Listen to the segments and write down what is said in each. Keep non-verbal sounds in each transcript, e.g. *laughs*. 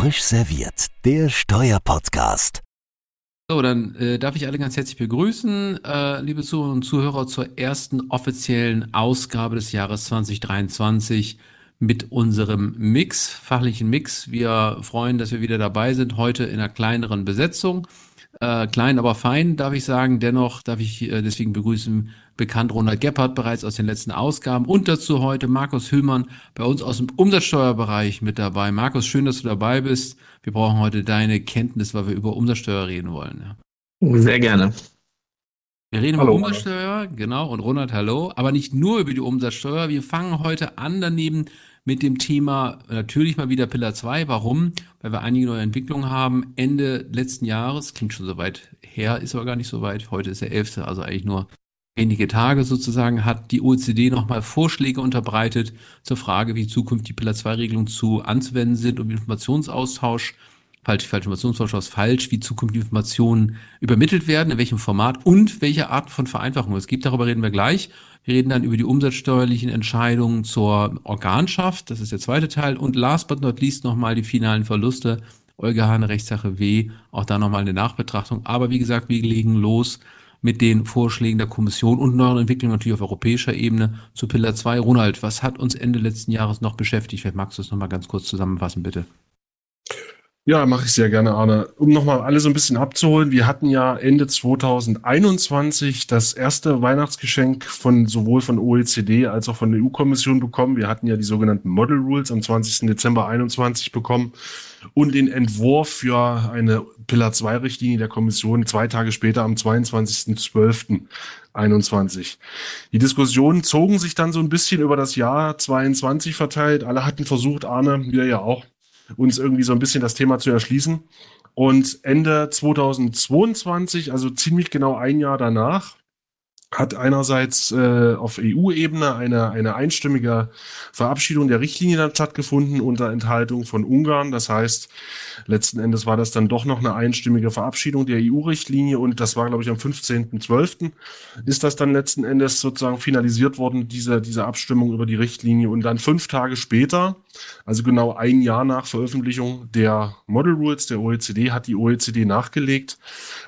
Frisch serviert, der Steuerpodcast. So, dann äh, darf ich alle ganz herzlich begrüßen, äh, liebe Zuhörerinnen und Zuhörer, zur ersten offiziellen Ausgabe des Jahres 2023 mit unserem Mix, fachlichen Mix. Wir freuen, dass wir wieder dabei sind, heute in einer kleineren Besetzung. Äh, klein, aber fein, darf ich sagen. Dennoch darf ich äh, deswegen begrüßen bekannt Ronald Gebhardt bereits aus den letzten Ausgaben und dazu heute Markus Hüllmann bei uns aus dem Umsatzsteuerbereich mit dabei. Markus, schön, dass du dabei bist. Wir brauchen heute deine Kenntnis, weil wir über Umsatzsteuer reden wollen. Ja. Sehr gerne. Wir reden hallo, über Umsatzsteuer, genau, und Ronald, hallo, aber nicht nur über die Umsatzsteuer. Wir fangen heute an daneben mit dem Thema natürlich mal wieder Pillar 2. Warum? Weil wir einige neue Entwicklungen haben. Ende letzten Jahres, klingt schon so weit her, ist aber gar nicht so weit. Heute ist der 11., also eigentlich nur wenige Tage sozusagen hat die OECD nochmal Vorschläge unterbreitet zur Frage, wie zukünftig die Pillar 2 Regelungen zu anzuwenden sind und Informationsaustausch, falsch, falsch, Informationsaustausch ist falsch, wie zukünftige Informationen übermittelt werden, in welchem Format und welche Arten von Vereinfachungen es gibt. Darüber reden wir gleich. Wir reden dann über die umsatzsteuerlichen Entscheidungen zur Organschaft. Das ist der zweite Teil. Und last but not least nochmal die finalen Verluste. Olga Hane, Rechtssache W. Auch da nochmal eine Nachbetrachtung. Aber wie gesagt, wir legen los mit den Vorschlägen der Kommission und neuen Entwicklungen natürlich auf europäischer Ebene zu Pillar 2. Ronald, was hat uns Ende letzten Jahres noch beschäftigt? Vielleicht magst du es nochmal ganz kurz zusammenfassen, bitte. Ja, mache ich sehr gerne, Arne. Um nochmal alle so ein bisschen abzuholen, wir hatten ja Ende 2021 das erste Weihnachtsgeschenk von sowohl von OECD als auch von der EU-Kommission bekommen. Wir hatten ja die sogenannten Model Rules am 20. Dezember 21 bekommen und den Entwurf für eine Pillar 2 Richtlinie der Kommission zwei Tage später am 22.12.21. Die Diskussionen zogen sich dann so ein bisschen über das Jahr 22 verteilt. Alle hatten versucht, Arne, wir ja auch, uns irgendwie so ein bisschen das Thema zu erschließen. Und Ende 2022, also ziemlich genau ein Jahr danach, hat einerseits äh, auf EU-Ebene eine, eine einstimmige Verabschiedung der Richtlinie dann stattgefunden unter Enthaltung von Ungarn. Das heißt, letzten Endes war das dann doch noch eine einstimmige Verabschiedung der EU-Richtlinie und das war, glaube ich, am 15.12. ist das dann letzten Endes sozusagen finalisiert worden, diese, diese Abstimmung über die Richtlinie. Und dann fünf Tage später, also genau ein Jahr nach Veröffentlichung der Model Rules der OECD, hat die OECD nachgelegt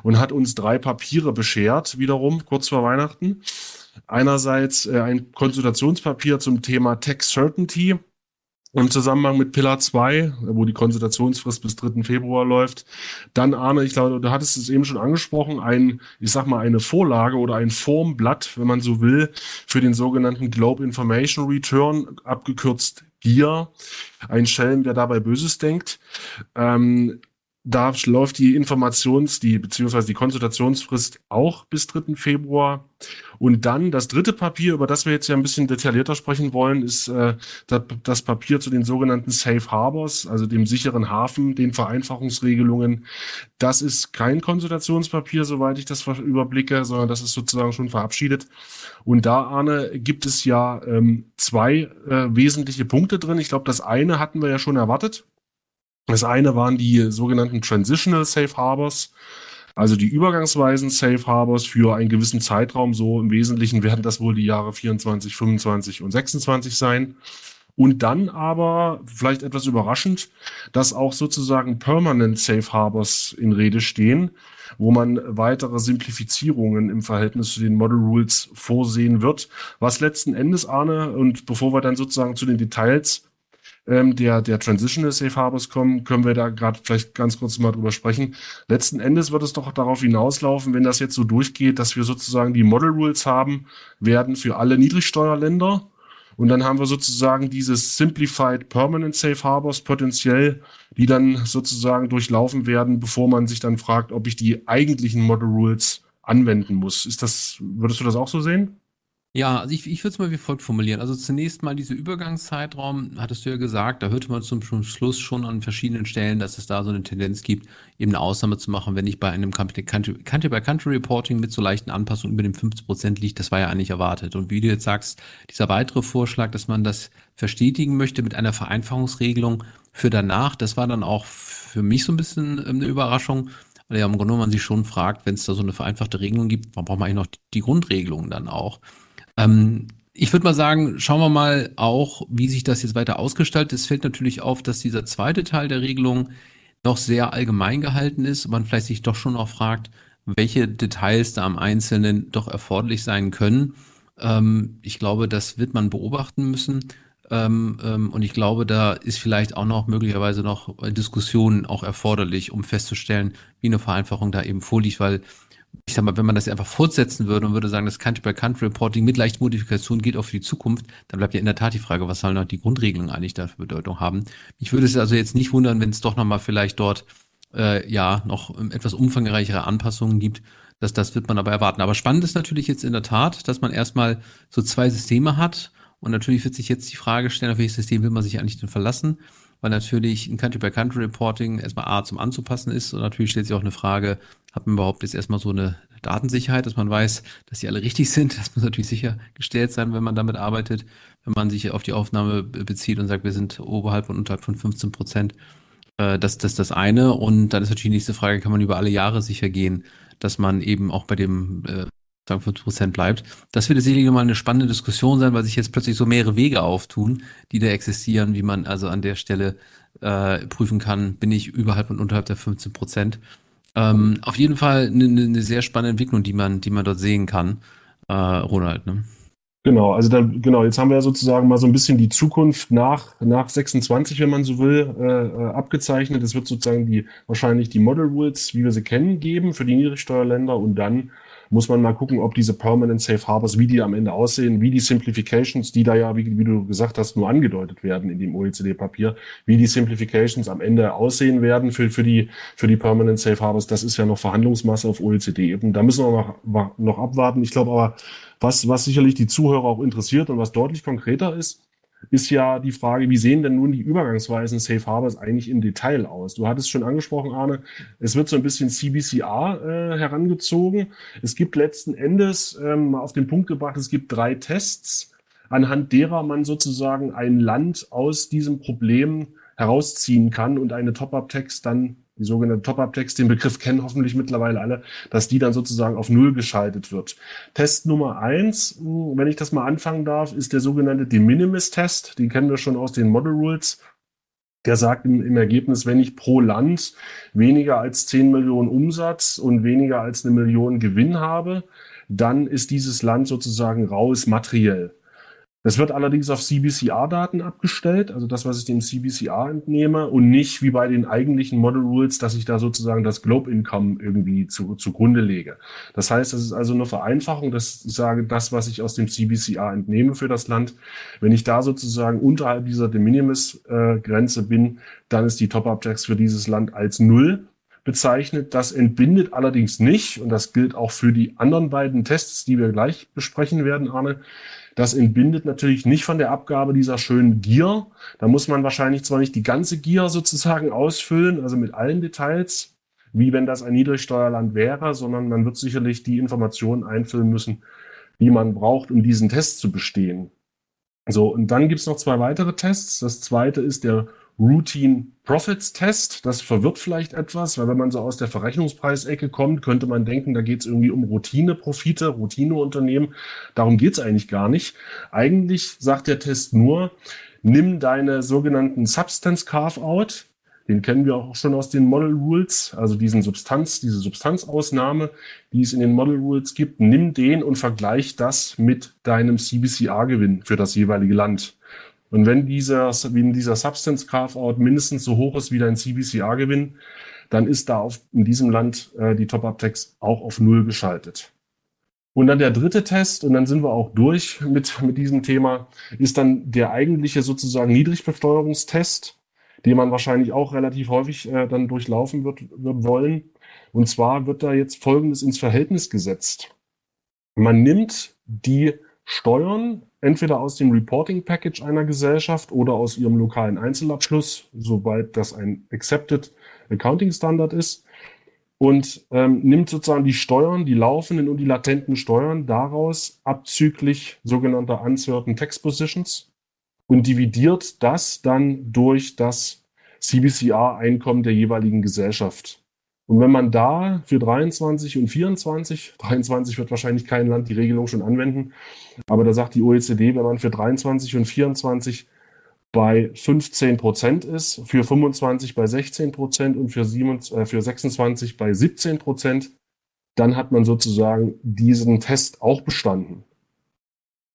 und hat uns drei Papiere beschert, wiederum kurz vor Weihnachten. Einerseits äh, ein Konsultationspapier zum Thema Tax Certainty im Zusammenhang mit Pillar 2, wo die Konsultationsfrist bis 3. Februar läuft. Dann, Arne, ich glaube, du hattest es eben schon angesprochen, ein, ich sag mal, eine Vorlage oder ein Formblatt, wenn man so will, für den sogenannten Globe Information Return, abgekürzt GIA. Ein Schelm, wer dabei Böses denkt. Ähm, da läuft die Informations-, die, beziehungsweise die Konsultationsfrist auch bis 3. Februar. Und dann das dritte Papier, über das wir jetzt ja ein bisschen detaillierter sprechen wollen, ist äh, das, Papier zu den sogenannten Safe Harbors, also dem sicheren Hafen, den Vereinfachungsregelungen. Das ist kein Konsultationspapier, soweit ich das überblicke, sondern das ist sozusagen schon verabschiedet. Und da, Arne, gibt es ja ähm, zwei äh, wesentliche Punkte drin. Ich glaube, das eine hatten wir ja schon erwartet. Das eine waren die sogenannten Transitional Safe Harbors, also die übergangsweisen Safe Harbors für einen gewissen Zeitraum. So im Wesentlichen werden das wohl die Jahre 24, 25 und 26 sein. Und dann aber, vielleicht etwas überraschend, dass auch sozusagen Permanent Safe Harbors in Rede stehen, wo man weitere Simplifizierungen im Verhältnis zu den Model Rules vorsehen wird. Was letzten Endes, Arne, und bevor wir dann sozusagen zu den Details ähm, der, der Transitional Safe Harbors kommen, können wir da gerade vielleicht ganz kurz mal drüber sprechen. Letzten Endes wird es doch darauf hinauslaufen, wenn das jetzt so durchgeht, dass wir sozusagen die Model Rules haben werden für alle Niedrigsteuerländer. Und dann haben wir sozusagen dieses Simplified Permanent Safe Harbors potenziell, die dann sozusagen durchlaufen werden, bevor man sich dann fragt, ob ich die eigentlichen Model Rules anwenden muss. Ist das, würdest du das auch so sehen? Ja, also ich, ich würde es mal wie folgt formulieren. Also zunächst mal diese Übergangszeitraum, hattest du ja gesagt, da hörte man zum Schluss schon an verschiedenen Stellen, dass es da so eine Tendenz gibt, eben eine Ausnahme zu machen, wenn ich bei einem Country-by-Country-Reporting mit so leichten Anpassungen über dem 50 Prozent liegt. Das war ja eigentlich erwartet. Und wie du jetzt sagst, dieser weitere Vorschlag, dass man das verstetigen möchte mit einer Vereinfachungsregelung für danach, das war dann auch für mich so ein bisschen ähm, eine Überraschung, weil ja im Grunde man sich schon fragt, wenn es da so eine vereinfachte Regelung gibt, warum braucht man eigentlich noch die Grundregelungen dann auch? Ähm, ich würde mal sagen, schauen wir mal auch, wie sich das jetzt weiter ausgestaltet. Es fällt natürlich auf, dass dieser zweite Teil der Regelung noch sehr allgemein gehalten ist. Man vielleicht sich doch schon auch fragt, welche Details da am Einzelnen doch erforderlich sein können. Ähm, ich glaube, das wird man beobachten müssen. Ähm, ähm, und ich glaube, da ist vielleicht auch noch möglicherweise noch Diskussionen auch erforderlich, um festzustellen, wie eine Vereinfachung da eben vorliegt, weil ich sag mal, wenn man das einfach fortsetzen würde und würde sagen, das Country-by-Country-Reporting mit leichten Modifikationen geht auch für die Zukunft, dann bleibt ja in der Tat die Frage, was sollen noch die Grundregelungen eigentlich da für Bedeutung haben. Ich würde es also jetzt nicht wundern, wenn es doch nochmal vielleicht dort äh, ja noch etwas umfangreichere Anpassungen gibt. Das, das wird man aber erwarten. Aber spannend ist natürlich jetzt in der Tat, dass man erstmal so zwei Systeme hat. Und natürlich wird sich jetzt die Frage stellen, auf welches System will man sich eigentlich denn verlassen? weil natürlich ein Country-by-Country-Reporting erstmal A zum anzupassen ist und natürlich stellt sich auch eine Frage, hat man überhaupt jetzt erstmal so eine Datensicherheit, dass man weiß, dass die alle richtig sind. Das muss natürlich sichergestellt sein, wenn man damit arbeitet. Wenn man sich auf die Aufnahme bezieht und sagt, wir sind oberhalb und unterhalb von 15 Prozent, äh, das, das ist das eine. Und dann ist natürlich die nächste Frage, kann man über alle Jahre sicher gehen, dass man eben auch bei dem äh, sagen 50 Prozent bleibt. Das wird sicherlich nochmal eine spannende Diskussion sein, weil sich jetzt plötzlich so mehrere Wege auftun, die da existieren, wie man also an der Stelle äh, prüfen kann, bin ich überhalb und unterhalb der 15 Prozent. Ähm, auf jeden Fall eine, eine, sehr spannende Entwicklung, die man, die man dort sehen kann, äh, Ronald. Ne? Genau, also dann, genau, jetzt haben wir ja sozusagen mal so ein bisschen die Zukunft nach, nach 26, wenn man so will, äh, äh, abgezeichnet. Es wird sozusagen die, wahrscheinlich die Model Rules, wie wir sie kennen, geben für die Niedrigsteuerländer und dann muss man mal gucken, ob diese Permanent Safe Harbors, wie die am Ende aussehen, wie die Simplifications, die da ja, wie, wie du gesagt hast, nur angedeutet werden in dem OECD-Papier, wie die Simplifications am Ende aussehen werden für, für, die, für die Permanent Safe Harbors. Das ist ja noch Verhandlungsmasse auf OECD-Ebene. Da müssen wir noch, noch abwarten. Ich glaube aber, was, was sicherlich die Zuhörer auch interessiert und was deutlich konkreter ist, ist ja die Frage, wie sehen denn nun die übergangsweisen Safe Harbors eigentlich im Detail aus? Du hattest schon angesprochen, Arne, es wird so ein bisschen CBCR äh, herangezogen. Es gibt letzten Endes ähm, auf den Punkt gebracht, es gibt drei Tests, anhand derer man sozusagen ein Land aus diesem Problem herausziehen kann und eine Top-Up-Text dann die sogenannte Top-Up-Text, den Begriff kennen hoffentlich mittlerweile alle, dass die dann sozusagen auf Null geschaltet wird. Test Nummer eins, hm, wenn ich das mal anfangen darf, ist der sogenannte De Minimis-Test. Den kennen wir schon aus den Model Rules. Der sagt im, im, Ergebnis, wenn ich pro Land weniger als 10 Millionen Umsatz und weniger als eine Million Gewinn habe, dann ist dieses Land sozusagen raus materiell. Das wird allerdings auf CBCR-Daten abgestellt, also das, was ich dem CBCR entnehme und nicht wie bei den eigentlichen Model Rules, dass ich da sozusagen das Globe Income irgendwie zu, zugrunde lege. Das heißt, das ist also eine Vereinfachung, dass ich sage, das, was ich aus dem CBCR entnehme für das Land, wenn ich da sozusagen unterhalb dieser De Minimis-Grenze äh, bin, dann ist die Top-Up-Tax für dieses Land als Null bezeichnet. Das entbindet allerdings nicht, und das gilt auch für die anderen beiden Tests, die wir gleich besprechen werden, Arne, das entbindet natürlich nicht von der Abgabe dieser schönen Gier. Da muss man wahrscheinlich zwar nicht die ganze Gier sozusagen ausfüllen, also mit allen Details, wie wenn das ein Niedrigsteuerland wäre, sondern man wird sicherlich die Informationen einfüllen müssen, die man braucht, um diesen Test zu bestehen. So, und dann gibt's noch zwei weitere Tests. Das zweite ist der Routine Profits Test. Das verwirrt vielleicht etwas, weil wenn man so aus der Verrechnungspreisecke kommt, könnte man denken, da geht es irgendwie um Routine-Profite, Routine-Unternehmen. Darum geht es eigentlich gar nicht. Eigentlich sagt der Test nur, nimm deine sogenannten Substance Carve-out, den kennen wir auch schon aus den Model Rules, also diesen Substanz, diese Substanzausnahme, die es in den Model Rules gibt. Nimm den und vergleich das mit deinem CBCR-Gewinn für das jeweilige Land. Und wenn dieser, wenn dieser Substance Carve-out mindestens so hoch ist wie dein CBCR-Gewinn, dann ist da auf, in diesem Land äh, die Top-Up-Tax auch auf Null geschaltet. Und dann der dritte Test, und dann sind wir auch durch mit, mit diesem Thema, ist dann der eigentliche sozusagen Niedrigbesteuerungstest, den man wahrscheinlich auch relativ häufig äh, dann durchlaufen wird, wird wollen. Und zwar wird da jetzt Folgendes ins Verhältnis gesetzt. Man nimmt die Steuern entweder aus dem Reporting Package einer Gesellschaft oder aus ihrem lokalen Einzelabschluss, sobald das ein Accepted Accounting Standard ist, und ähm, nimmt sozusagen die Steuern, die laufenden und die latenten Steuern daraus abzüglich sogenannter Uncertain Tax Positions und dividiert das dann durch das CBCR-Einkommen der jeweiligen Gesellschaft. Und wenn man da für 23 und 24, 23 *laughs* wird wahrscheinlich kein Land die Regelung schon anwenden, aber da sagt die OECD, wenn man für 23 und 24 bei 15 Prozent ist, für 25 bei 16 Prozent und für, 27, äh, für 26 bei 17 Prozent, dann hat man sozusagen diesen Test auch bestanden.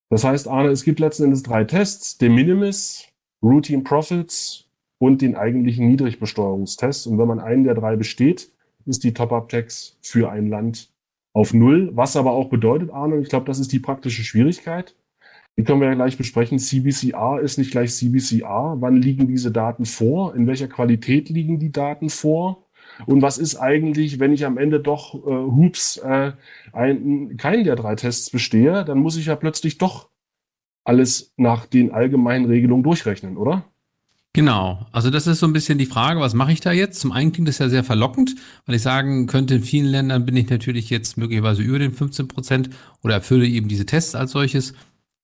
Das heißt, Arne, es gibt letzten Endes drei Tests, De Minimis, Routine Profits und den eigentlichen Niedrigbesteuerungstest. Und wenn man einen der drei besteht, ist die Top-Up-Tax für ein Land auf Null. Was aber auch bedeutet, Arne, ich glaube, das ist die praktische Schwierigkeit, die können wir ja gleich besprechen. CBCR ist nicht gleich CBCR. Wann liegen diese Daten vor? In welcher Qualität liegen die Daten vor? Und was ist eigentlich, wenn ich am Ende doch, äh, hups, äh, ein, keinen der drei Tests bestehe, dann muss ich ja plötzlich doch alles nach den allgemeinen Regelungen durchrechnen, oder? Genau, also das ist so ein bisschen die Frage, was mache ich da jetzt? Zum einen klingt das ja sehr verlockend, weil ich sagen könnte, in vielen Ländern bin ich natürlich jetzt möglicherweise über den 15 Prozent oder erfülle eben diese Tests als solches.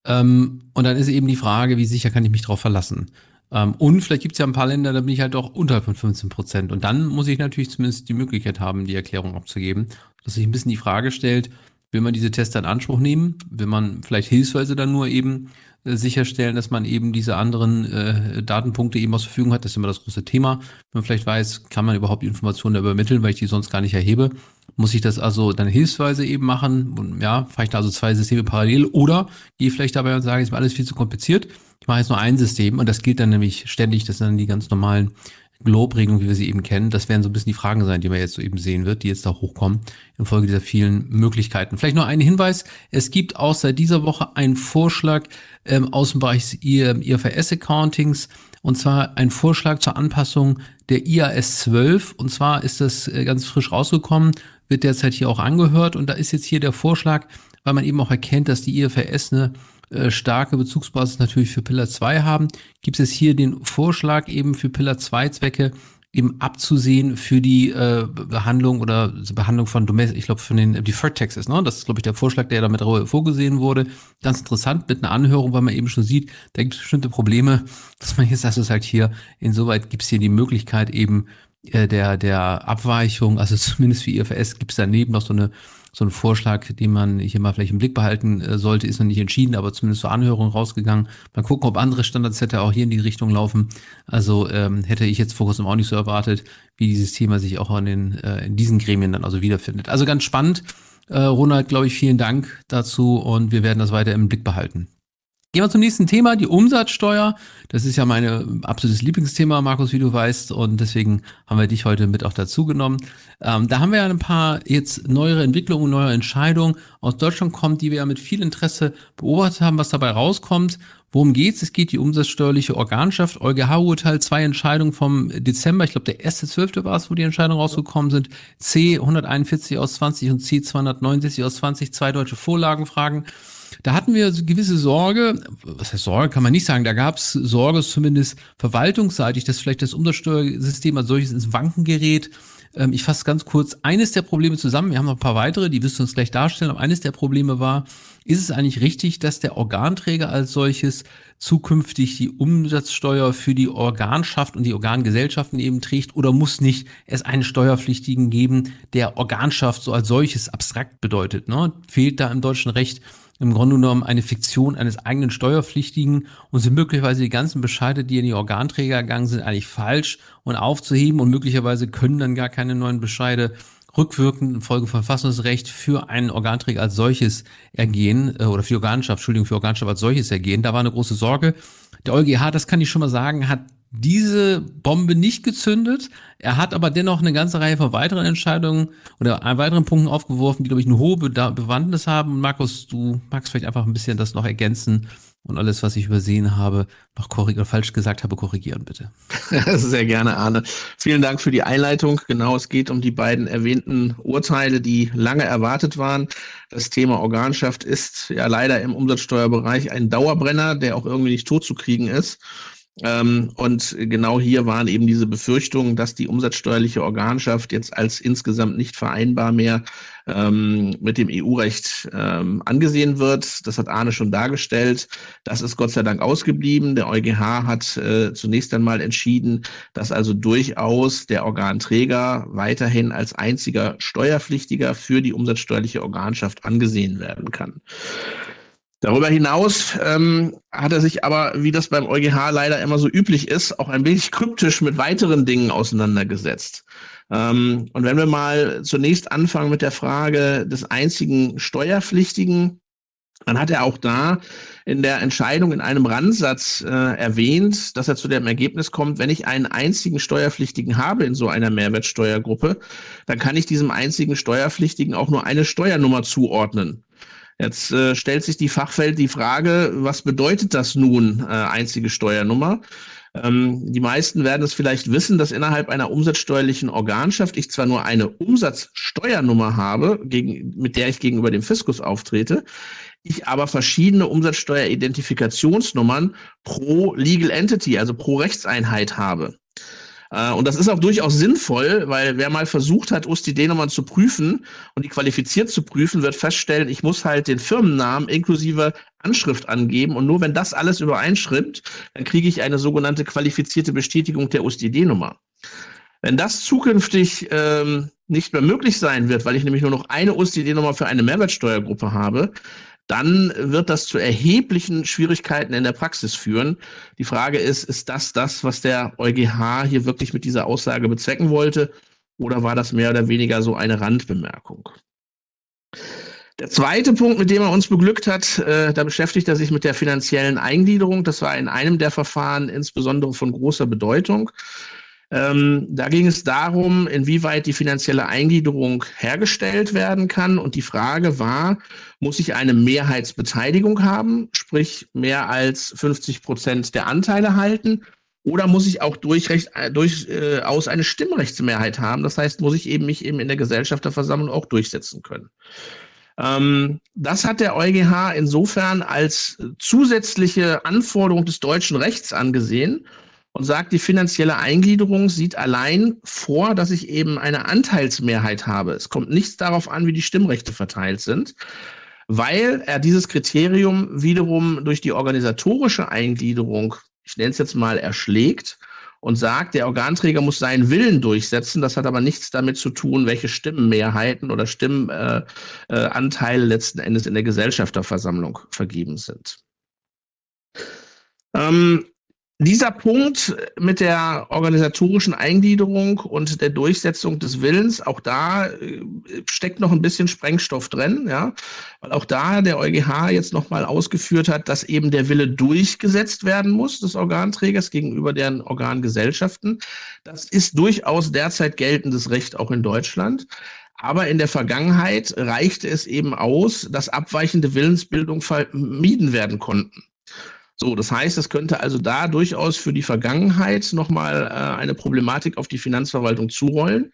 Ähm, und dann ist eben die Frage, wie sicher kann ich mich darauf verlassen? Ähm, und vielleicht gibt es ja ein paar Länder, da bin ich halt auch unterhalb von 15 Prozent. Und dann muss ich natürlich zumindest die Möglichkeit haben, die Erklärung abzugeben, dass sich ein bisschen die Frage stellt, will man diese Tests in Anspruch nehmen? Will man vielleicht hilfsweise dann nur eben sicherstellen, dass man eben diese anderen äh, Datenpunkte eben aus Verfügung hat? Das ist immer das große Thema. Wenn man vielleicht weiß, kann man überhaupt Informationen übermitteln, weil ich die sonst gar nicht erhebe? Muss ich das also dann hilfsweise eben machen? Und, ja, fahre ich da also zwei Systeme parallel oder gehe vielleicht dabei und sage, ist mir alles viel zu kompliziert. Ich mache jetzt nur ein System und das gilt dann nämlich ständig, das sind dann die ganz normalen Globe-Regelung, wie wir sie eben kennen. Das werden so ein bisschen die Fragen sein, die man jetzt so eben sehen wird, die jetzt da hochkommen, infolge dieser vielen Möglichkeiten. Vielleicht noch ein Hinweis. Es gibt seit dieser Woche einen Vorschlag ähm, aus dem Bereich IFRS-Accountings, und zwar ein Vorschlag zur Anpassung der IAS 12. Und zwar ist das äh, ganz frisch rausgekommen, wird derzeit hier auch angehört. Und da ist jetzt hier der Vorschlag, weil man eben auch erkennt, dass die IFRS eine äh, starke Bezugsbasis natürlich für Pillar 2 haben, gibt es hier den Vorschlag eben für Pillar 2 Zwecke eben abzusehen für die äh, Behandlung oder Behandlung von Domestic, ich glaube von den Deferred Taxes, ne? Das ist glaube ich der Vorschlag, der damit vorgesehen wurde. Ganz interessant mit einer Anhörung, weil man eben schon sieht, da gibt es bestimmte Probleme, dass man jetzt, das ist halt hier, insoweit gibt es hier die Möglichkeit eben äh, der der Abweichung, also *laughs* zumindest für IFRS gibt es daneben noch so eine so ein Vorschlag, den man hier mal vielleicht im Blick behalten äh, sollte, ist noch nicht entschieden, aber zumindest zur Anhörung rausgegangen. Mal gucken, ob andere Standards hätte auch hier in die Richtung laufen. Also ähm, hätte ich jetzt vor kurzem auch nicht so erwartet, wie dieses Thema sich auch in, den, äh, in diesen Gremien dann also wiederfindet. Also ganz spannend. Äh, Ronald, glaube ich, vielen Dank dazu und wir werden das weiter im Blick behalten. Gehen wir zum nächsten Thema, die Umsatzsteuer. Das ist ja mein absolutes Lieblingsthema, Markus, wie du weißt. Und deswegen haben wir dich heute mit auch dazu genommen. Ähm, da haben wir ja ein paar jetzt neuere Entwicklungen, neue Entscheidungen aus Deutschland kommen, die wir ja mit viel Interesse beobachtet haben, was dabei rauskommt. Worum geht's? Es geht die umsatzsteuerliche Organschaft. EuGH-Urteil, zwei Entscheidungen vom Dezember. Ich glaube, der erste zwölfte war es, wo die Entscheidungen rausgekommen sind. C 141 aus 20 und C 269 aus 20, zwei deutsche Vorlagenfragen. Da hatten wir gewisse Sorge, was heißt Sorge, kann man nicht sagen, da gab es Sorge zumindest verwaltungsseitig, dass vielleicht das Umsatzsteuersystem als solches ins Wanken gerät. Ähm, ich fasse ganz kurz eines der Probleme zusammen. Wir haben noch ein paar weitere, die wirst du uns gleich darstellen. Aber eines der Probleme war, ist es eigentlich richtig, dass der Organträger als solches zukünftig die Umsatzsteuer für die Organschaft und die Organgesellschaften eben trägt oder muss nicht es einen Steuerpflichtigen geben, der Organschaft so als solches abstrakt bedeutet? Ne? Fehlt da im deutschen Recht im Grunde genommen eine Fiktion eines eigenen Steuerpflichtigen und sind möglicherweise die ganzen Bescheide, die in die Organträger gegangen sind, eigentlich falsch und aufzuheben und möglicherweise können dann gar keine neuen Bescheide rückwirkend in Folge von Verfassungsrecht für einen Organträger als solches ergehen äh, oder für Organschaft, Entschuldigung, für Organschaft als solches ergehen. Da war eine große Sorge. Der EuGH, das kann ich schon mal sagen, hat diese Bombe nicht gezündet. Er hat aber dennoch eine ganze Reihe von weiteren Entscheidungen oder weiteren Punkten aufgeworfen, die, glaube ich, eine hohe Bewandtnis haben. Markus, du magst vielleicht einfach ein bisschen das noch ergänzen und alles, was ich übersehen habe, noch korrigieren, falsch gesagt habe, korrigieren, bitte. *laughs* Sehr gerne, Arne. Vielen Dank für die Einleitung. Genau, es geht um die beiden erwähnten Urteile, die lange erwartet waren. Das Thema Organschaft ist ja leider im Umsatzsteuerbereich ein Dauerbrenner, der auch irgendwie nicht totzukriegen ist. Ähm, und genau hier waren eben diese Befürchtungen, dass die umsatzsteuerliche Organschaft jetzt als insgesamt nicht vereinbar mehr ähm, mit dem EU-Recht ähm, angesehen wird. Das hat Arne schon dargestellt. Das ist Gott sei Dank ausgeblieben. Der EuGH hat äh, zunächst einmal entschieden, dass also durchaus der Organträger weiterhin als einziger Steuerpflichtiger für die umsatzsteuerliche Organschaft angesehen werden kann. Darüber hinaus ähm, hat er sich aber, wie das beim EuGH leider immer so üblich ist, auch ein wenig kryptisch mit weiteren Dingen auseinandergesetzt. Ähm, und wenn wir mal zunächst anfangen mit der Frage des einzigen Steuerpflichtigen, dann hat er auch da in der Entscheidung in einem Randsatz äh, erwähnt, dass er zu dem Ergebnis kommt, wenn ich einen einzigen Steuerpflichtigen habe in so einer Mehrwertsteuergruppe, dann kann ich diesem einzigen Steuerpflichtigen auch nur eine Steuernummer zuordnen. Jetzt äh, stellt sich die Fachwelt die Frage, was bedeutet das nun, äh, einzige Steuernummer? Ähm, die meisten werden es vielleicht wissen, dass innerhalb einer umsatzsteuerlichen Organschaft ich zwar nur eine Umsatzsteuernummer habe, gegen, mit der ich gegenüber dem Fiskus auftrete, ich aber verschiedene Umsatzsteueridentifikationsnummern pro Legal Entity, also pro Rechtseinheit habe. Äh, und das ist auch durchaus sinnvoll, weil wer mal versucht hat, USTD-Nummern zu prüfen und die qualifiziert zu prüfen, wird feststellen, ich muss halt den Firmennamen inklusive Anschrift angeben und nur wenn das alles übereinstimmt, dann kriege ich eine sogenannte qualifizierte Bestätigung der USTD-Nummer. Wenn das zukünftig ähm, nicht mehr möglich sein wird, weil ich nämlich nur noch eine USTD-Nummer für eine Mehrwertsteuergruppe habe, dann wird das zu erheblichen Schwierigkeiten in der Praxis führen. Die Frage ist, ist das das, was der EuGH hier wirklich mit dieser Aussage bezwecken wollte? Oder war das mehr oder weniger so eine Randbemerkung? Der zweite Punkt, mit dem er uns beglückt hat, äh, da beschäftigt er sich mit der finanziellen Eingliederung. Das war in einem der Verfahren insbesondere von großer Bedeutung. Ähm, da ging es darum, inwieweit die finanzielle Eingliederung hergestellt werden kann. Und die Frage war, muss ich eine Mehrheitsbeteiligung haben, sprich mehr als 50 Prozent der Anteile halten? Oder muss ich auch durchaus äh, durch, äh, eine Stimmrechtsmehrheit haben? Das heißt, muss ich eben mich eben in der Gesellschafterversammlung auch durchsetzen können. Ähm, das hat der EuGH insofern als zusätzliche Anforderung des deutschen Rechts angesehen und sagt, die finanzielle Eingliederung sieht allein vor, dass ich eben eine Anteilsmehrheit habe. Es kommt nichts darauf an, wie die Stimmrechte verteilt sind, weil er dieses Kriterium wiederum durch die organisatorische Eingliederung, ich nenne es jetzt mal, erschlägt und sagt, der Organträger muss seinen Willen durchsetzen. Das hat aber nichts damit zu tun, welche Stimmenmehrheiten oder Stimmenanteile äh, äh, letzten Endes in der Gesellschafterversammlung vergeben sind. Ähm, dieser Punkt mit der organisatorischen Eingliederung und der Durchsetzung des Willens, auch da äh, steckt noch ein bisschen Sprengstoff drin, ja, weil auch da der EuGH jetzt nochmal ausgeführt hat, dass eben der Wille durchgesetzt werden muss des Organträgers gegenüber deren Organgesellschaften. Das ist durchaus derzeit geltendes Recht auch in Deutschland. Aber in der Vergangenheit reichte es eben aus, dass abweichende Willensbildung vermieden werden konnten. So, das heißt, es könnte also da durchaus für die Vergangenheit nochmal äh, eine Problematik auf die Finanzverwaltung zurollen.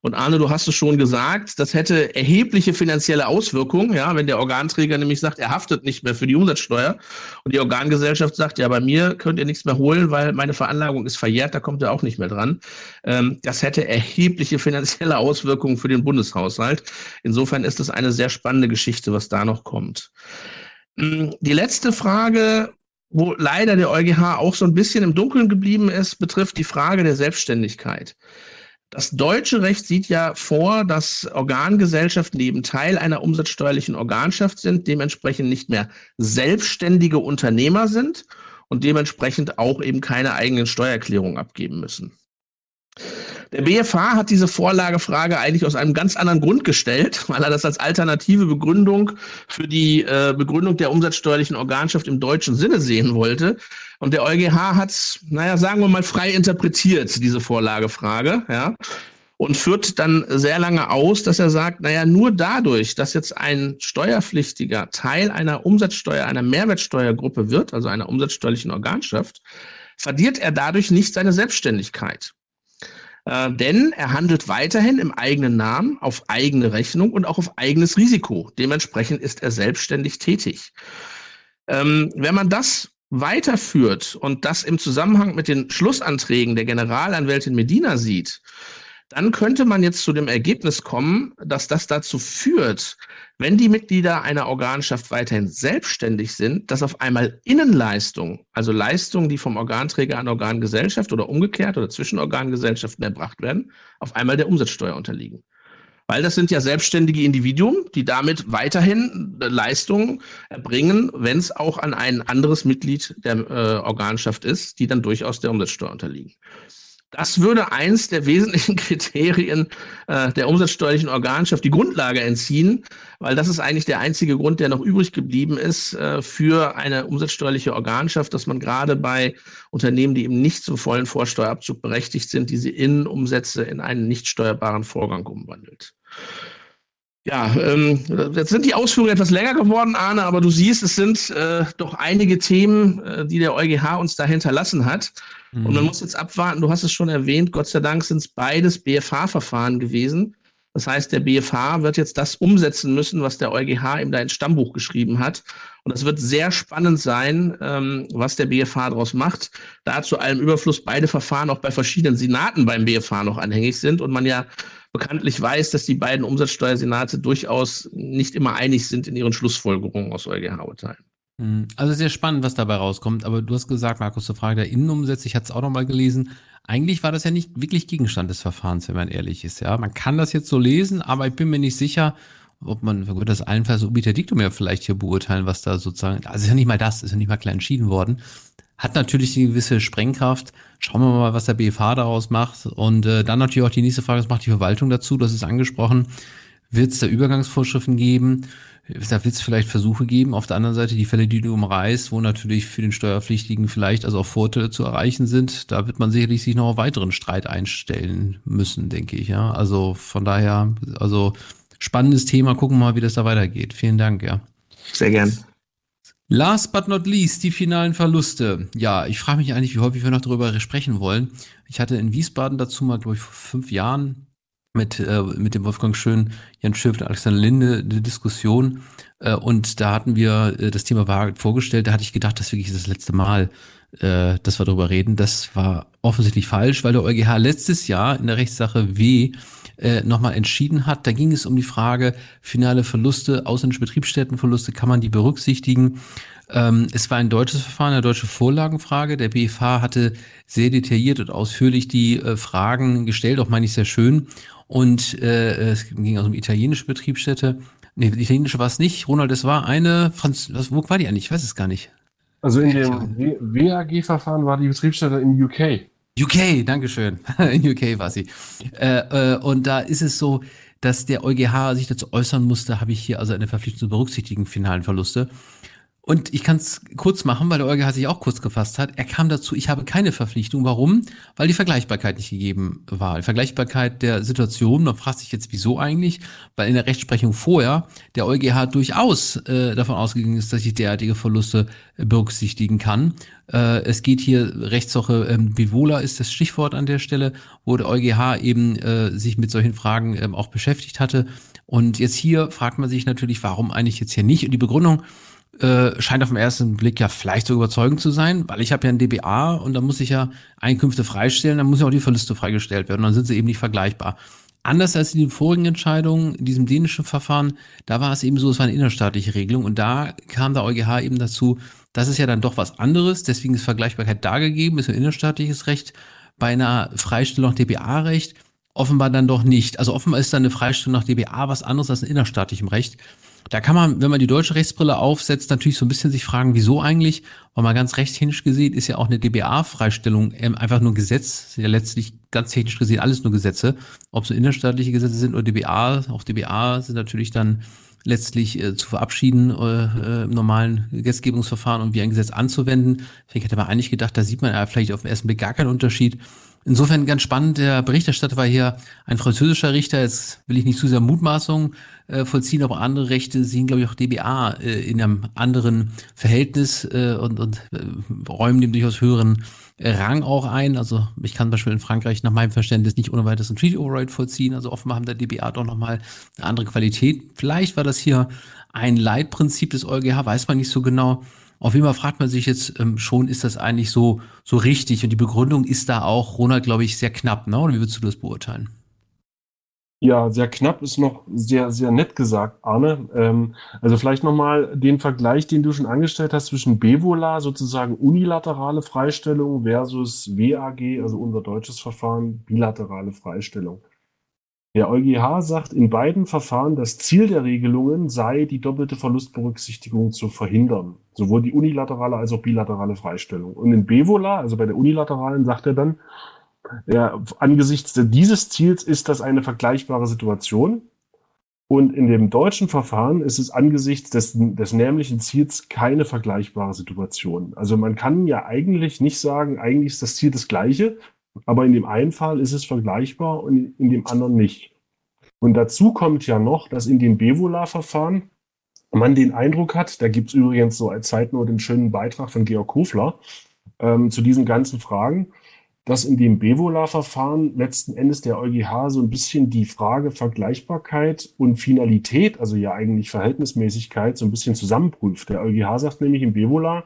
Und Arne, du hast es schon gesagt, das hätte erhebliche finanzielle Auswirkungen, ja, wenn der Organträger nämlich sagt, er haftet nicht mehr für die Umsatzsteuer und die Organgesellschaft sagt, ja, bei mir könnt ihr nichts mehr holen, weil meine Veranlagung ist verjährt, da kommt er auch nicht mehr dran. Ähm, das hätte erhebliche finanzielle Auswirkungen für den Bundeshaushalt. Insofern ist es eine sehr spannende Geschichte, was da noch kommt. Hm, die letzte Frage wo leider der EuGH auch so ein bisschen im Dunkeln geblieben ist, betrifft die Frage der Selbstständigkeit. Das deutsche Recht sieht ja vor, dass Organgesellschaften, die eben Teil einer umsatzsteuerlichen Organschaft sind, dementsprechend nicht mehr selbstständige Unternehmer sind und dementsprechend auch eben keine eigenen Steuererklärungen abgeben müssen. Der BFH hat diese Vorlagefrage eigentlich aus einem ganz anderen Grund gestellt, weil er das als alternative Begründung für die äh, Begründung der umsatzsteuerlichen Organschaft im deutschen Sinne sehen wollte. Und der EuGH hat, naja, sagen wir mal, frei interpretiert, diese Vorlagefrage, ja. Und führt dann sehr lange aus, dass er sagt, naja, nur dadurch, dass jetzt ein Steuerpflichtiger Teil einer Umsatzsteuer, einer Mehrwertsteuergruppe wird, also einer umsatzsteuerlichen Organschaft, verliert er dadurch nicht seine Selbstständigkeit. Äh, denn er handelt weiterhin im eigenen Namen, auf eigene Rechnung und auch auf eigenes Risiko. Dementsprechend ist er selbstständig tätig. Ähm, wenn man das weiterführt und das im Zusammenhang mit den Schlussanträgen der Generalanwältin Medina sieht, dann könnte man jetzt zu dem Ergebnis kommen, dass das dazu führt, wenn die Mitglieder einer Organschaft weiterhin selbstständig sind, dass auf einmal Innenleistungen, also Leistungen, die vom Organträger an Organgesellschaft oder umgekehrt oder zwischen Organgesellschaften erbracht werden, auf einmal der Umsatzsteuer unterliegen. Weil das sind ja selbstständige Individuen, die damit weiterhin Leistungen erbringen, wenn es auch an ein anderes Mitglied der äh, Organschaft ist, die dann durchaus der Umsatzsteuer unterliegen. Das würde eins der wesentlichen *laughs* Kriterien äh, der umsatzsteuerlichen Organschaft die Grundlage entziehen, weil das ist eigentlich der einzige Grund, der noch übrig geblieben ist äh, für eine umsatzsteuerliche Organschaft, dass man gerade bei Unternehmen, die eben nicht zum vollen Vorsteuerabzug berechtigt sind, diese Innenumsätze in einen nicht steuerbaren Vorgang umwandelt. Ja, ähm, jetzt sind die Ausführungen etwas länger geworden, Arne, aber du siehst, es sind äh, doch einige Themen, äh, die der EuGH uns da hinterlassen hat. Mhm. Und man muss jetzt abwarten, du hast es schon erwähnt, Gott sei Dank sind es beides BFH-Verfahren gewesen. Das heißt, der BFH wird jetzt das umsetzen müssen, was der EuGH ihm da ins Stammbuch geschrieben hat. Und es wird sehr spannend sein, ähm, was der BFH daraus macht, da zu allem Überfluss beide Verfahren auch bei verschiedenen Senaten beim BFH noch anhängig sind und man ja bekanntlich weiß, dass die beiden Umsatzsteuersenate durchaus nicht immer einig sind in ihren Schlussfolgerungen aus EuGH-Urteilen. Hm, also sehr spannend, was dabei rauskommt. Aber du hast gesagt, Markus, zur Frage der Innenumsätze, ich hatte es auch nochmal gelesen. Eigentlich war das ja nicht wirklich Gegenstand des Verfahrens, wenn man ehrlich ist. Ja, man kann das jetzt so lesen, aber ich bin mir nicht sicher, ob man, gut, das allenfalls obiter dictum ja vielleicht hier beurteilen, was da sozusagen, also ist ja nicht mal das, ist ja nicht mal klar entschieden worden. Hat natürlich eine gewisse Sprengkraft. Schauen wir mal, was der BFH daraus macht. Und äh, dann natürlich auch die nächste Frage, was macht die Verwaltung dazu? Das ist angesprochen. Wird es da Übergangsvorschriften geben? Da wird es vielleicht Versuche geben. Auf der anderen Seite die Fälle, die du umreißt, wo natürlich für den Steuerpflichtigen vielleicht also auch Vorteile zu erreichen sind, da wird man sicherlich sich noch auf weiteren Streit einstellen müssen, denke ich. Ja, also von daher, also spannendes Thema. Gucken wir mal, wie das da weitergeht. Vielen Dank, ja. Sehr gern. Last but not least, die finalen Verluste. Ja, ich frage mich eigentlich, wie häufig wir noch darüber sprechen wollen. Ich hatte in Wiesbaden dazu mal, glaube ich, vor fünf Jahren mit, äh, mit dem Wolfgang Schön, Jan Schiff und Alexander Linde eine Diskussion. Äh, und da hatten wir äh, das Thema Wahrheit vorgestellt. Da hatte ich gedacht, das ist wirklich das letzte Mal, äh, dass wir darüber reden. Das war offensichtlich falsch, weil der EuGH letztes Jahr in der Rechtssache W äh, nochmal entschieden hat. Da ging es um die Frage, finale Verluste, ausländische Betriebsstättenverluste, kann man die berücksichtigen? Ähm, es war ein deutsches Verfahren, eine deutsche Vorlagenfrage. Der BFH hatte sehr detailliert und ausführlich die äh, Fragen gestellt, auch meine ich sehr schön. Und äh, es ging also um italienische Betriebsstätte. Nee, italienische war es nicht. Ronald, es war eine Franz was, wo war die eigentlich? Ich weiß es gar nicht. Also in dem WAG-Verfahren war die Betriebsstätte *laughs* in UK. UK, Dankeschön. in UK war sie. Äh, äh, und da ist es so, dass der EuGH sich dazu äußern musste, habe ich hier also eine Verpflichtung zu berücksichtigen, finalen Verluste. Und ich kann es kurz machen, weil der EuGH sich auch kurz gefasst hat. Er kam dazu, ich habe keine Verpflichtung. Warum? Weil die Vergleichbarkeit nicht gegeben war. Die Vergleichbarkeit der Situation, man fragt sich jetzt, wieso eigentlich? Weil in der Rechtsprechung vorher der EuGH durchaus äh, davon ausgegangen ist, dass ich derartige Verluste äh, berücksichtigen kann. Äh, es geht hier, Rechtssache ähm, Bivola ist das Stichwort an der Stelle, wo der EuGH eben äh, sich mit solchen Fragen ähm, auch beschäftigt hatte. Und jetzt hier fragt man sich natürlich, warum eigentlich jetzt hier nicht? Und die Begründung, äh, scheint auf den ersten Blick ja vielleicht so überzeugend zu sein, weil ich habe ja ein DBA und da muss ich ja Einkünfte freistellen, dann muss ja auch die Verluste freigestellt werden und dann sind sie eben nicht vergleichbar. Anders als in den vorigen Entscheidungen, in diesem dänischen Verfahren, da war es eben so, es war eine innerstaatliche Regelung und da kam der EuGH eben dazu, das ist ja dann doch was anderes, deswegen ist Vergleichbarkeit da gegeben, ist ein innerstaatliches Recht, bei einer Freistellung nach DBA-Recht offenbar dann doch nicht. Also offenbar ist dann eine Freistellung nach DBA was anderes als ein innerstaatlichem Recht. Da kann man, wenn man die deutsche Rechtsbrille aufsetzt, natürlich so ein bisschen sich fragen, wieso eigentlich? Weil man ganz rechtstechnisch gesehen ist ja auch eine DBA-Freistellung ähm, einfach nur Gesetz, sind ja letztlich ganz technisch gesehen alles nur Gesetze. Ob so innerstaatliche Gesetze sind oder DBA, auch DBA sind natürlich dann letztlich äh, zu verabschieden äh, äh, im normalen Gesetzgebungsverfahren und wie ein Gesetz anzuwenden. Ich hätte aber eigentlich gedacht, da sieht man ja vielleicht auf den ersten Blick gar keinen Unterschied. Insofern ganz spannend, der Berichterstatter war hier ein französischer Richter, jetzt will ich nicht zu sehr Mutmaßung äh, vollziehen, aber andere Rechte sehen, glaube ich, auch DBA äh, in einem anderen Verhältnis äh, und, und äh, räumen dem durchaus höheren Rang auch ein. Also ich kann zum Beispiel in Frankreich nach meinem Verständnis nicht ohne weiteres ein Treaty Override vollziehen. Also offenbar haben der DBA doch nochmal eine andere Qualität. Vielleicht war das hier ein Leitprinzip des EuGH, weiß man nicht so genau. Auf jeden Fall fragt man sich jetzt ähm, schon, ist das eigentlich so, so richtig? Und die Begründung ist da auch, Ronald, glaube ich, sehr knapp, ne? Oder wie würdest du das beurteilen? Ja, sehr knapp ist noch sehr, sehr nett gesagt, Arne. Ähm, also vielleicht nochmal den Vergleich, den du schon angestellt hast zwischen Bevola, sozusagen unilaterale Freistellung versus WAG, also unser deutsches Verfahren, bilaterale Freistellung. Der EuGH sagt in beiden Verfahren, das Ziel der Regelungen sei, die doppelte Verlustberücksichtigung zu verhindern. Sowohl die unilaterale als auch bilaterale Freistellung. Und in Bevola, also bei der unilateralen, sagt er dann, ja, angesichts dieses Ziels ist das eine vergleichbare Situation. Und in dem deutschen Verfahren ist es angesichts des, des nämlichen Ziels keine vergleichbare Situation. Also man kann ja eigentlich nicht sagen, eigentlich ist das Ziel das gleiche, aber in dem einen Fall ist es vergleichbar und in dem anderen nicht. Und dazu kommt ja noch, dass in dem Bevola-Verfahren man den Eindruck hat, da gibt es übrigens so als Zeitnot einen schönen Beitrag von Georg Kofler ähm, zu diesen ganzen Fragen, dass in dem Bevola-Verfahren letzten Endes der EuGH so ein bisschen die Frage Vergleichbarkeit und Finalität, also ja eigentlich Verhältnismäßigkeit, so ein bisschen zusammenprüft. Der EuGH sagt nämlich im Bevola,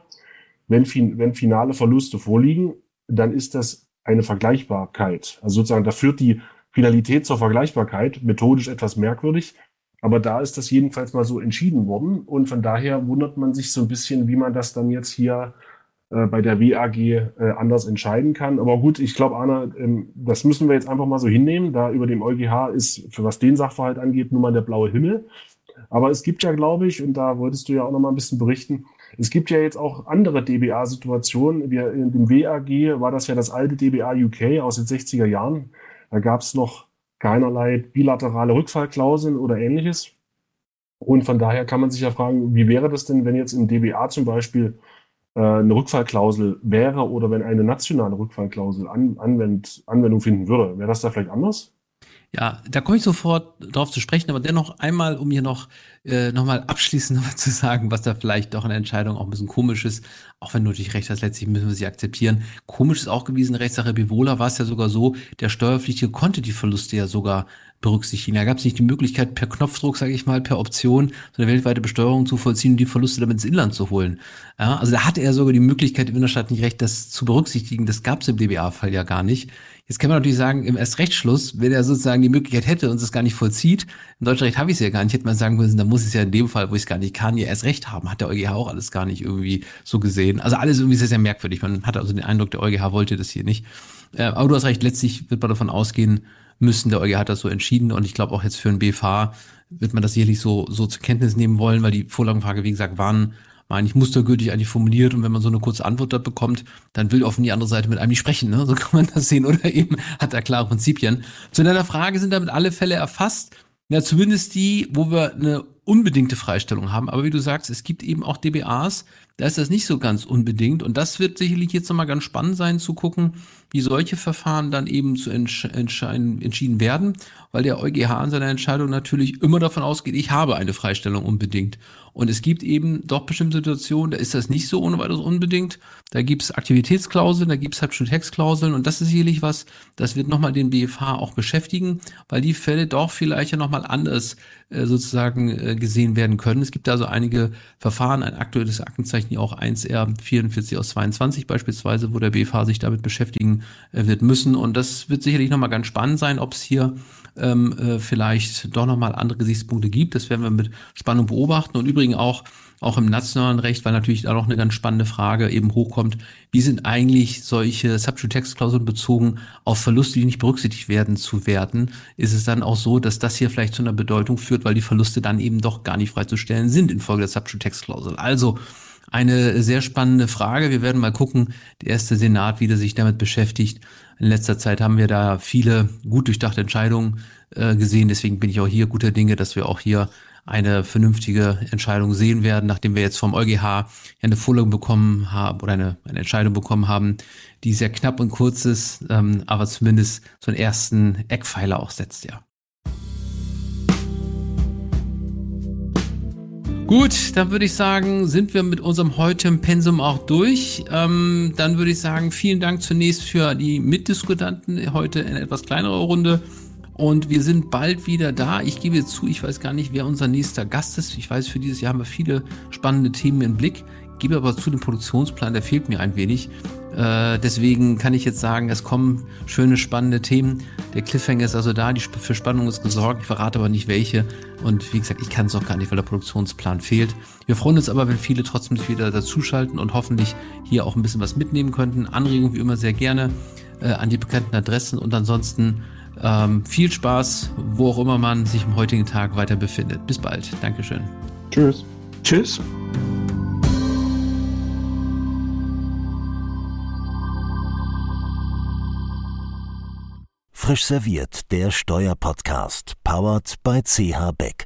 wenn, wenn finale Verluste vorliegen, dann ist das eine Vergleichbarkeit. Also sozusagen, da führt die Finalität zur Vergleichbarkeit, methodisch etwas merkwürdig, aber da ist das jedenfalls mal so entschieden worden und von daher wundert man sich so ein bisschen, wie man das dann jetzt hier bei der WAG äh, anders entscheiden kann. Aber gut, ich glaube, Anna, ähm, das müssen wir jetzt einfach mal so hinnehmen. Da über dem EuGH ist, für was den Sachverhalt angeht, nur mal der blaue Himmel. Aber es gibt ja, glaube ich, und da wolltest du ja auch noch mal ein bisschen berichten, es gibt ja jetzt auch andere DBA-Situationen. Wir, in dem WAG war das ja das alte DBA UK aus den 60er Jahren. Da gab es noch keinerlei bilaterale Rückfallklauseln oder ähnliches. Und von daher kann man sich ja fragen, wie wäre das denn, wenn jetzt im DBA zum Beispiel äh, eine Rückfallklausel wäre oder wenn eine nationale Rückfallklausel an, Anwend, Anwendung finden würde. Wäre das da vielleicht anders? Ja, da komme ich sofort drauf zu sprechen, aber dennoch einmal, um hier noch, äh, noch mal abschließend *laughs* noch mal zu sagen, was da vielleicht doch eine Entscheidung auch ein bisschen komisch ist, auch wenn du natürlich recht hast, letztlich müssen wir sie akzeptieren. Komisch ist auch gewesen, Rechtssache Bivola war es ja sogar so, der Steuerpflichtige konnte die Verluste ja sogar berücksichtigen. Da gab es nicht die Möglichkeit, per Knopfdruck, sage ich mal, per Option so eine weltweite Besteuerung zu vollziehen und die Verluste damit ins Inland zu holen. Ja, also da hatte er sogar die Möglichkeit, im Innerstaat nicht recht, das zu berücksichtigen. Das gab es im DBA-Fall ja gar nicht. Jetzt kann man natürlich sagen, im Erstrechtsschluss, wenn er sozusagen die Möglichkeit hätte und es gar nicht vollzieht, im deutschen Recht habe ich es ja gar nicht, hätte man sagen müssen, dann muss es ja in dem Fall, wo ich es gar nicht kann, ja erst recht haben. Hat der EuGH auch alles gar nicht irgendwie so gesehen. Also alles irgendwie sehr, sehr merkwürdig. Man hat also den Eindruck, der EuGH wollte das hier nicht. Äh, aber du hast recht, letztlich wird man davon ausgehen müssen, der EuGH hat das so entschieden und ich glaube auch jetzt für ein BFH wird man das sicherlich so, so zur Kenntnis nehmen wollen, weil die Vorlagenfrage, wie gesagt, waren war eigentlich mustergültig eigentlich formuliert und wenn man so eine kurze Antwort da bekommt, dann will offen die andere Seite mit einem nicht sprechen, ne? so *laughs* kann man das sehen oder eben hat er klare Prinzipien. Zu deiner Frage sind damit alle Fälle erfasst, ja zumindest die, wo wir eine unbedingte Freistellung haben, aber wie du sagst, es gibt eben auch DBAs, da ist das nicht so ganz unbedingt und das wird sicherlich jetzt nochmal ganz spannend sein zu gucken, wie solche Verfahren dann eben zu entsch entschieden werden, weil der EuGH in seiner Entscheidung natürlich immer davon ausgeht, ich habe eine Freistellung unbedingt. Und es gibt eben doch bestimmte Situationen, da ist das nicht so ohne weiteres unbedingt. Da gibt es Aktivitätsklauseln, da gibt es Substitutextklauseln und das ist sicherlich was, das wird nochmal den BFH auch beschäftigen, weil die Fälle doch vielleicht ja nochmal anders äh, sozusagen äh, gesehen werden können. Es gibt also einige Verfahren, ein aktuelles Aktenzeichen, die auch 1R 44 aus 22 beispielsweise, wo der BFH sich damit beschäftigen äh, wird müssen. Und das wird sicherlich nochmal ganz spannend sein, ob es hier ähm, äh, vielleicht doch nochmal andere Gesichtspunkte gibt. Das werden wir mit Spannung beobachten. Und übrigens auch, auch im nationalen Recht, weil natürlich da noch eine ganz spannende Frage eben hochkommt, wie sind eigentlich solche Substitute-Text-Klauseln bezogen auf Verluste, die nicht berücksichtigt werden, zu werten? Ist es dann auch so, dass das hier vielleicht zu einer Bedeutung führt, weil die Verluste dann eben doch gar nicht freizustellen sind infolge der Substitute-Text-Klausel? Also, eine sehr spannende Frage. Wir werden mal gucken, der erste Senat, wie der sich damit beschäftigt. In letzter Zeit haben wir da viele gut durchdachte Entscheidungen äh, gesehen. Deswegen bin ich auch hier guter Dinge, dass wir auch hier eine vernünftige Entscheidung sehen werden, nachdem wir jetzt vom EuGH eine Vorlage bekommen haben oder eine, eine Entscheidung bekommen haben, die sehr knapp und kurz ist, ähm, aber zumindest so einen ersten Eckpfeiler auch setzt, ja. Gut, dann würde ich sagen, sind wir mit unserem heutigen Pensum auch durch. Ähm, dann würde ich sagen, vielen Dank zunächst für die Mitdiskutanten heute in etwas kleinerer Runde. Und wir sind bald wieder da. Ich gebe zu, ich weiß gar nicht, wer unser nächster Gast ist. Ich weiß, für dieses Jahr haben wir viele spannende Themen im Blick. gebe aber zu, dem Produktionsplan, der fehlt mir ein wenig. Äh, deswegen kann ich jetzt sagen, es kommen schöne, spannende Themen. Der Cliffhanger ist also da, die für Spannung ist gesorgt. Ich verrate aber nicht welche. Und wie gesagt, ich kann es auch gar nicht, weil der Produktionsplan fehlt. Wir freuen uns aber, wenn viele trotzdem wieder dazuschalten und hoffentlich hier auch ein bisschen was mitnehmen könnten. Anregungen wie immer sehr gerne äh, an die bekannten Adressen und ansonsten ähm, viel Spaß, wo auch immer man sich am heutigen Tag weiter befindet. Bis bald. Dankeschön. Tschüss. Tschüss. Frisch serviert, der Steuerpodcast, powered by CH Beck.